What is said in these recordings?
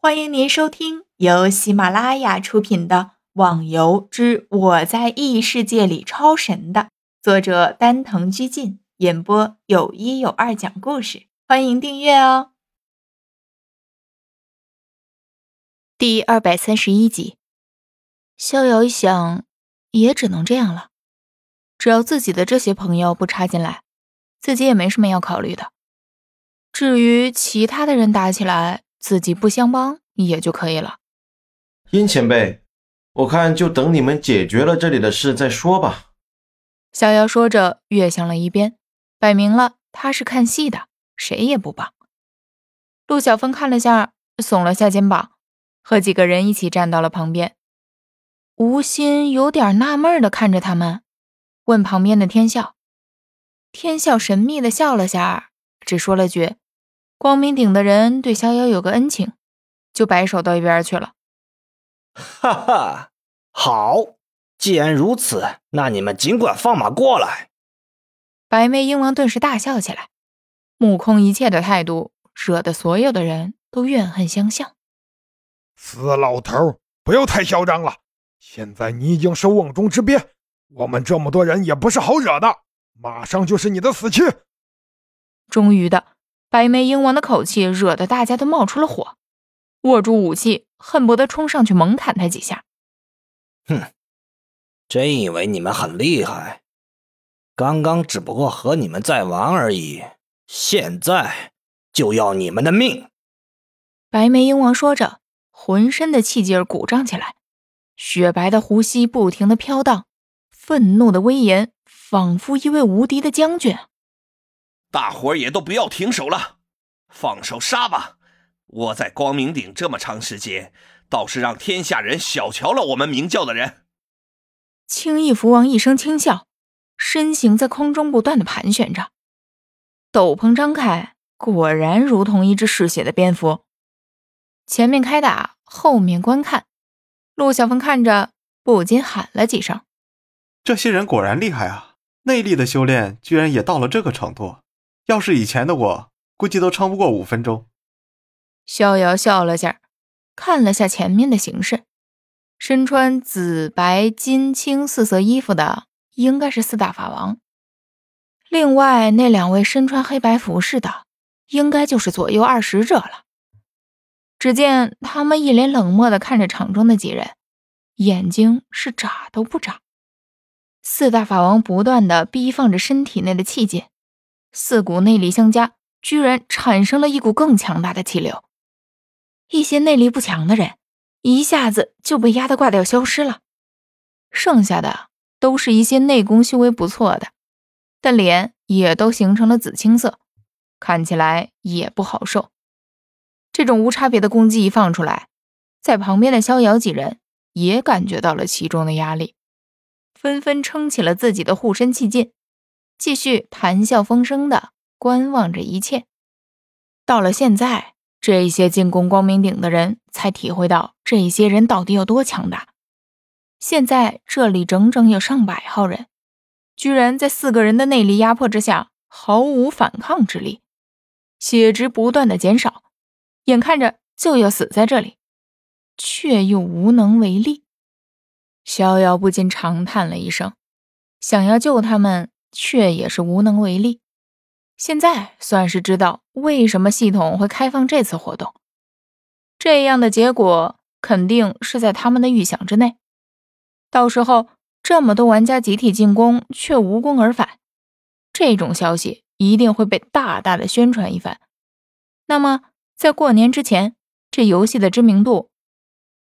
欢迎您收听由喜马拉雅出品的《网游之我在异世界里超神》的作者丹藤居进演播，有一有二讲故事。欢迎订阅哦。第二百三十一集，逍遥一想，也只能这样了。只要自己的这些朋友不插进来，自己也没什么要考虑的。至于其他的人打起来，自己不相帮也就可以了。殷前辈，我看就等你们解决了这里的事再说吧。逍遥说着，跃向了一边，摆明了他是看戏的，谁也不帮。陆小凤看了下，耸了下肩膀，和几个人一起站到了旁边。吴心有点纳闷的看着他们，问旁边的天笑。天笑神秘的笑了下，只说了句。光明顶的人对逍遥有个恩情，就摆手到一边去了。哈哈，好，既然如此，那你们尽管放马过来。白眉鹰王顿时大笑起来，目空一切的态度，惹得所有的人都怨恨相向。死老头，不要太嚣张了！现在你已经是瓮中之鳖，我们这么多人也不是好惹的，马上就是你的死期。终于的。白眉鹰王的口气惹得大家都冒出了火，握住武器，恨不得冲上去猛砍他几下。哼，真以为你们很厉害？刚刚只不过和你们在玩而已，现在就要你们的命！白眉鹰王说着，浑身的气劲鼓胀起来，雪白的胡须不停的飘荡，愤怒的威严，仿佛一位无敌的将军。大伙儿也都不要停手了，放手杀吧！我在光明顶这么长时间，倒是让天下人小瞧了我们明教的人。青翼蝠王一声轻笑，身形在空中不断的盘旋着，斗篷张开，果然如同一只嗜血的蝙蝠。前面开打，后面观看，陆小凤看着不禁喊了几声：“这些人果然厉害啊！内力的修炼居然也到了这个程度。”要是以前的我，估计都撑不过五分钟。逍遥笑了下，看了下前面的形势，身穿紫白金青四色衣服的应该是四大法王，另外那两位身穿黑白服饰的，应该就是左右二使者了。只见他们一脸冷漠的看着场中的几人，眼睛是眨都不眨。四大法王不断的逼放着身体内的气劲。四股内力相加，居然产生了一股更强大的气流。一些内力不强的人，一下子就被压得挂掉消失了。剩下的都是一些内功修为不错的，但脸也都形成了紫青色，看起来也不好受。这种无差别的攻击一放出来，在旁边的逍遥几人也感觉到了其中的压力，纷纷撑起了自己的护身气劲。继续谈笑风生的观望着一切。到了现在，这些进攻光明顶的人才体会到这些人到底有多强大。现在这里整整有上百号人，居然在四个人的内力压迫之下毫无反抗之力，血值不断的减少，眼看着就要死在这里，却又无能为力。逍遥不禁长叹了一声，想要救他们。却也是无能为力。现在算是知道为什么系统会开放这次活动，这样的结果肯定是在他们的预想之内。到时候这么多玩家集体进攻却无功而返，这种消息一定会被大大的宣传一番。那么在过年之前，这游戏的知名度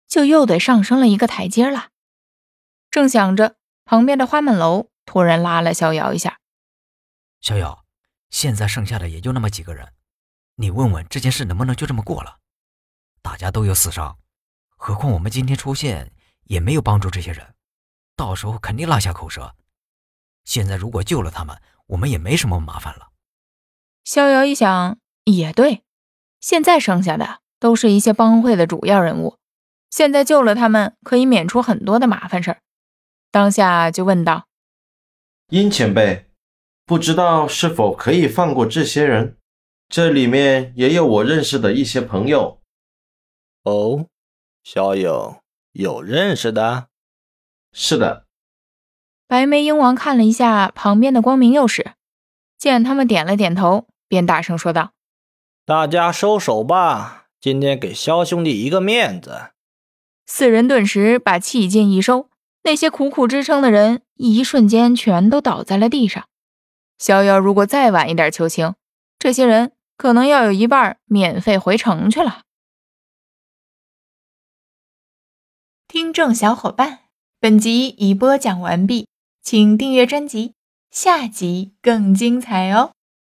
就又得上升了一个台阶了。正想着，旁边的花满楼。突然拉了逍遥一下，逍遥，现在剩下的也就那么几个人，你问问这件事能不能就这么过了？大家都有死伤，何况我们今天出现也没有帮助这些人，到时候肯定落下口舌。现在如果救了他们，我们也没什么麻烦了。逍遥一想，也对，现在剩下的都是一些帮会的主要人物，现在救了他们，可以免除很多的麻烦事儿。当下就问道。殷前辈，不知道是否可以放过这些人？这里面也有我认识的一些朋友。哦，小友有认识的？是的。白眉鹰王看了一下旁边的光明右使，见他们点了点头，便大声说道：“大家收手吧，今天给萧兄弟一个面子。”四人顿时把气劲一收，那些苦苦支撑的人一瞬间全都倒在了地上。逍遥如果再晚一点求情，这些人可能要有一半免费回城去了。听众小伙伴，本集已播讲完毕，请订阅专辑，下集更精彩哦。